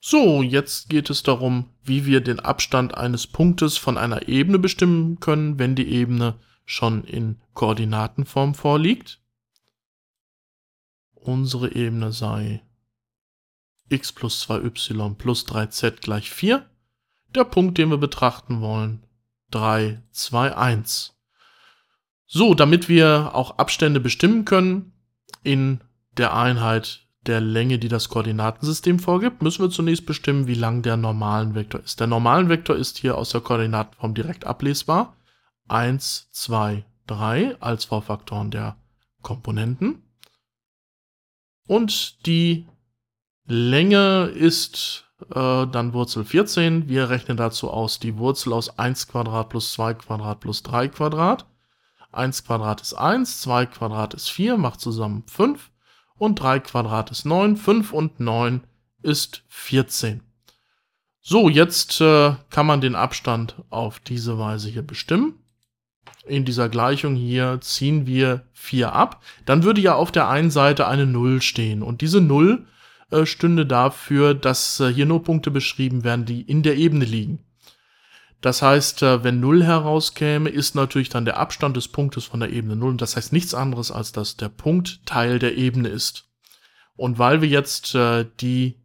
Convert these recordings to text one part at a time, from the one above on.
So, jetzt geht es darum, wie wir den Abstand eines Punktes von einer Ebene bestimmen können, wenn die Ebene schon in Koordinatenform vorliegt. Unsere Ebene sei x plus 2y plus 3z gleich 4. Der Punkt, den wir betrachten wollen, 3, 2, 1. So, damit wir auch Abstände bestimmen können in der Einheit der Länge, die das Koordinatensystem vorgibt, müssen wir zunächst bestimmen, wie lang der normalen Vektor ist. Der normalen Vektor ist hier aus der Koordinatenform direkt ablesbar. 1, 2, 3 als Vorfaktoren der Komponenten. Und die Länge ist äh, dann Wurzel 14. Wir rechnen dazu aus die Wurzel aus 1 Quadrat plus 2 Quadrat plus 3 Quadrat. 1 Quadrat ist 1, 2 Quadrat ist 4, macht zusammen 5 und 3 Quadrat ist 9, 5 und 9 ist 14. So, jetzt äh, kann man den Abstand auf diese Weise hier bestimmen. In dieser Gleichung hier ziehen wir 4 ab. Dann würde ja auf der einen Seite eine 0 stehen. Und diese 0 äh, stünde dafür, dass äh, hier nur Punkte beschrieben werden, die in der Ebene liegen. Das heißt, äh, wenn 0 herauskäme, ist natürlich dann der Abstand des Punktes von der Ebene 0. Und das heißt nichts anderes, als dass der Punkt Teil der Ebene ist. Und weil wir jetzt äh, die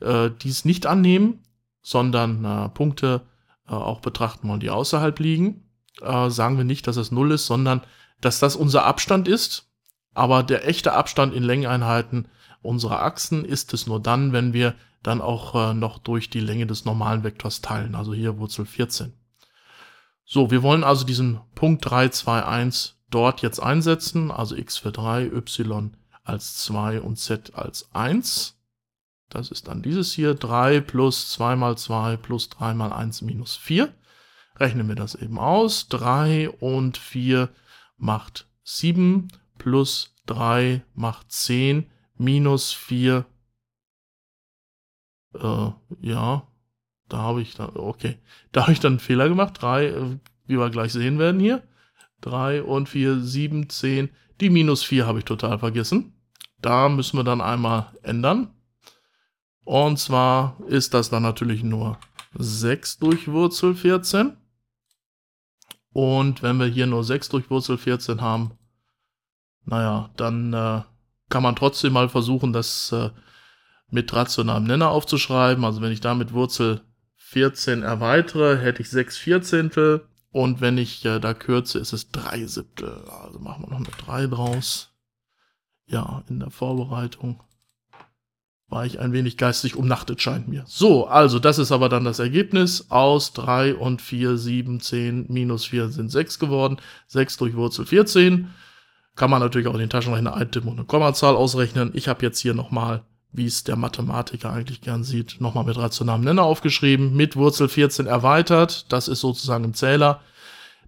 äh, dies nicht annehmen, sondern äh, Punkte äh, auch betrachten wollen, die außerhalb liegen, äh, sagen wir nicht, dass es 0 ist, sondern dass das unser Abstand ist. Aber der echte Abstand in Längeneinheiten unserer Achsen ist es nur dann, wenn wir dann auch äh, noch durch die Länge des normalen Vektors teilen, also hier Wurzel 14. So, wir wollen also diesen Punkt 3, 2, 1 dort jetzt einsetzen, also x für 3, y als 2 und z als 1. Das ist dann dieses hier, 3 plus 2 mal 2 plus 3 mal 1 minus 4. Rechnen wir das eben aus. 3 und 4 macht 7 plus 3 macht 10 minus 4 äh, ja, da habe ich dann, okay, da habe ich dann einen Fehler gemacht. 3, äh, wie wir gleich sehen werden hier. 3 und 4, 7, 10. Die minus 4 habe ich total vergessen. Da müssen wir dann einmal ändern. Und zwar ist das dann natürlich nur 6 durch Wurzel 14. Und wenn wir hier nur 6 durch Wurzel 14 haben, naja, dann äh, kann man trotzdem mal versuchen, das äh, mit rationalem Nenner aufzuschreiben. Also wenn ich damit Wurzel 14 erweitere, hätte ich 6 Vierzehntel. Und wenn ich äh, da kürze, ist es 3 Siebtel. Also machen wir noch eine 3 draus. Ja, in der Vorbereitung war ich ein wenig geistig umnachtet, scheint mir. So, also das ist aber dann das Ergebnis. Aus 3 und 4, 7, 10, minus 4 sind 6 geworden. 6 durch Wurzel 14. Kann man natürlich auch in den Taschenrechner eintippen und eine Kommazahl ausrechnen. Ich habe jetzt hier nochmal wie es der Mathematiker eigentlich gern sieht, nochmal mit rationalem Nenner aufgeschrieben, mit Wurzel 14 erweitert, das ist sozusagen im Zähler.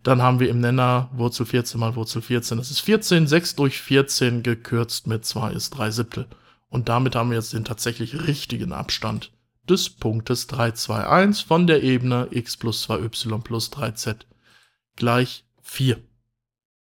Dann haben wir im Nenner Wurzel 14 mal Wurzel 14, das ist 14, 6 durch 14 gekürzt mit 2 ist 3 Siebtel. Und damit haben wir jetzt den tatsächlich richtigen Abstand des Punktes 3, 2, 1 von der Ebene x plus 2y plus 3z gleich 4.